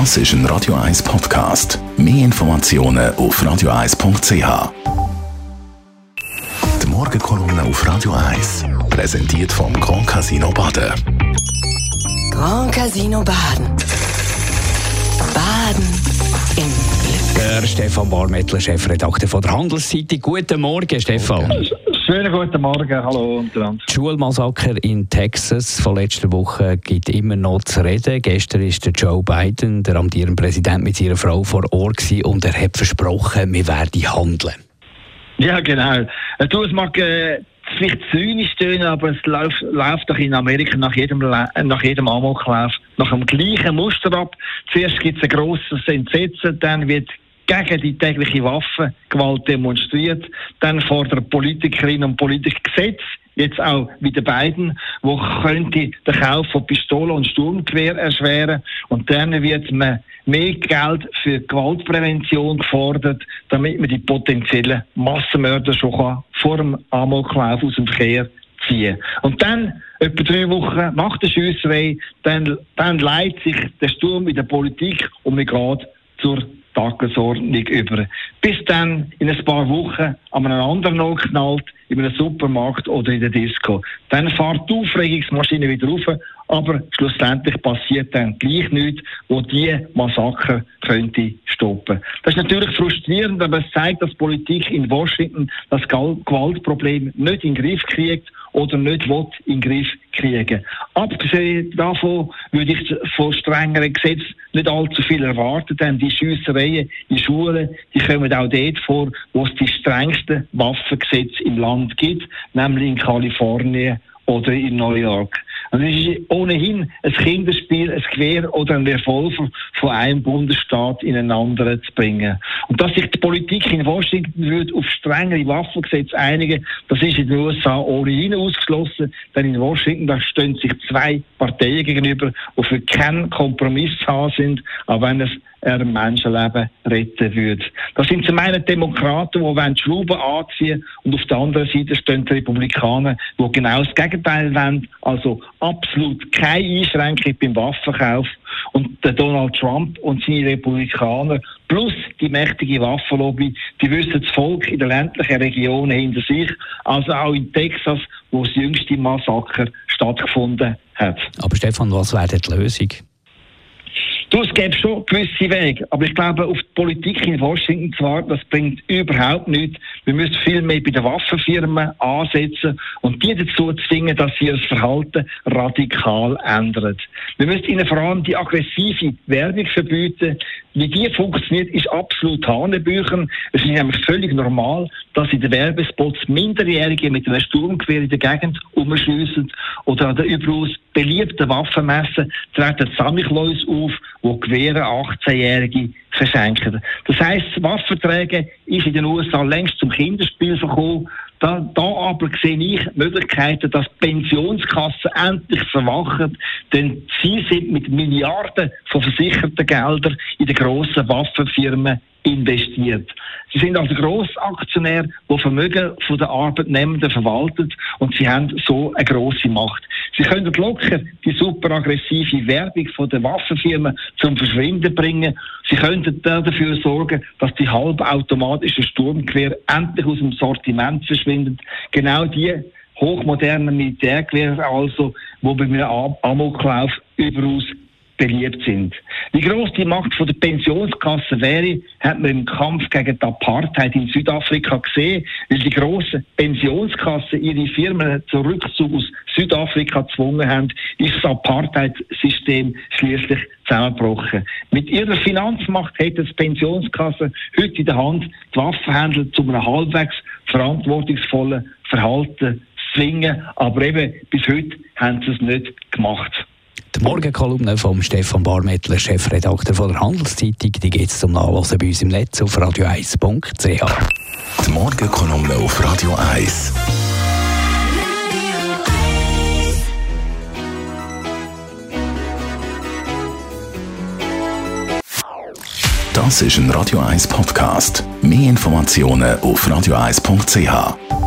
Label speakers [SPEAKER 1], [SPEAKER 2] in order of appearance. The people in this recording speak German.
[SPEAKER 1] Das ist ein Radio 1 Podcast. Mehr Informationen auf radio1.ch. Die Morgenkolumne auf Radio 1 präsentiert vom Grand Casino Baden.
[SPEAKER 2] Grand Casino Baden. Baden im Glück.
[SPEAKER 3] Der Stefan Barmettler, Chefredakteur von der Handelszeitung. Guten Morgen, Stefan.
[SPEAKER 4] Schönen guten Morgen, hallo untereinander.
[SPEAKER 3] Die Schulmassaker in Texas von letzter Woche gibt immer noch zu reden. Gestern ist der Joe Biden, der amtierende Präsident, mit seiner Frau vor Ort gewesen und er hat versprochen, wir werden handeln.
[SPEAKER 4] Ja, genau. Äh, Du, es mag äh, vielleicht zynisch tönen, aber es läuft, läuft doch in Amerika nach jedem, La- äh, nach jedem Amoklauf nach dem gleichen Muster ab. Zuerst gibt es ein grosses Entsetzen, dann wird gegen die tägliche Waffengewalt demonstriert, dann fordern Politikerinnen und Politiker Gesetze, jetzt auch wie der beiden, wo könnte den Kauf von Pistolen und Sturmgewehr erschweren und dann wird man mehr Geld für Gewaltprävention gefordert, damit man die potenziellen Massenmörder schon kann vor dem Amoklauf aus dem Verkehr ziehen. Und dann, etwa drei Wochen nach der Schiesserei, dann, dann leitet sich der Sturm in der Politik und man geht zur Tagesordnung über. Bis dann in ein paar Wochen an einem anderen Ort knallt, in einem Supermarkt oder in der Disco. Dann fährt die Aufregungsmaschine wieder rauf, aber schlussendlich passiert dann gleich nichts, wo die Massaker könnte stoppen. Das ist natürlich frustrierend, aber es zeigt, dass Politik in Washington das Gewaltproblem nicht in den Griff kriegt oder nicht will in den Griff kriegen. Abgesehen davon würde ich von strengeren Gesetzen nicht allzu viel erwarten, denn die Schiessereien in Schulen, die kommen auch dort vor, wo es die strengsten Waffengesetze im Land gibt, nämlich in Kalifornien oder in New York. Also es ist ohnehin ein Kinderspiel, ein Gewehr oder ein Revolver von einem Bundesstaat in einen anderen zu bringen. Und dass sich die Politik in Washington würde auf strengere Waffengesetze einigen, das ist in den USA ohnehin ausgeschlossen, denn in Washington da stehen sich zwei Parteien gegenüber, die für keinen Kompromiss haben sind, auch wenn es ein Menschenleben retten würde. Das sind zum einen Demokraten, die wollen Schrauben anziehen und auf der anderen Seite stehen die Republikaner, die genau das Gegenteil wollen, also absolut keine Einschränkung beim Waffenkauf. Und der Donald Trump und seine Republikaner plus die mächtige Waffenlobby, die wissen das Volk in den ländlichen Regionen hinter sich, also auch in Texas, wo das jüngste Massaker stattgefunden hat.
[SPEAKER 3] Aber Stefan, was wäre die Lösung?
[SPEAKER 4] Du, es gäbe schon gewisse Wege, aber ich glaube, auf die Politik in Washington zu warten, das bringt überhaupt nichts. Wir müssen viel mehr bei den Waffenfirmen ansetzen und die dazu zwingen, dass sie ihr Verhalten radikal ändern. Wir müssen ihnen vor allem die aggressive Werbung verbieten. Wie die funktioniert, ist absolut Hanebüchen. Es ist nämlich völlig normal, dass in den Werbespots Minderjährige mit einem Sturmgewehr in der Gegend umschliessen oder an den überaus beliebten Waffenmessen treten Samichlaus auf, wo Gewehre 18-Jährige verschenken. Das heisst, das Waffenträgen ist in den USA längst zum Kinderspiel verkommen. Da, da aber sehe ich Möglichkeiten, dass Pensionskassen endlich verwachen, denn sie sind mit Milliarden von versicherten Geldern in die grossen Waffenfirmen investiert. Sie sind also Grossaktionär, die Vermögen von den Arbeitnehmenden verwaltet und sie haben so eine grosse Macht. Sie können locker die super aggressive Werbung von den Waffenfirmen zum Verschwinden bringen. Sie könnten dafür sorgen, dass die halbautomatischen Sturmgewehre endlich aus dem Sortiment verschwinden. Genau die hochmodernen Militärgewehre also, wo bei einem Am- Amoklauf überaus beliebt sind. Wie groß die Macht von der Pensionskasse wäre, hat man im Kampf gegen die Apartheid in Südafrika gesehen, weil die grossen Pensionskassen ihre Firmen zum Rückzug aus Südafrika gezwungen haben, ist das Apartheid-System schließlich zusammengebrochen. Mit ihrer Finanzmacht hätte die Pensionskasse heute in der Hand, die Waffenhändler zu einem halbwegs verantwortungsvollen Verhalten zwingen, aber eben bis heute haben sie es nicht gemacht.
[SPEAKER 3] Die Morgenkolumne von Stefan Barmettler, Chefredakteur von der Handelszeitung, die gibt es zum Nachlesen bei uns im Netz auf radio1.ch.
[SPEAKER 1] Die Morgenkolumne auf Radio 1. Das ist ein Radio 1 Podcast. Mehr Informationen auf radio1.ch.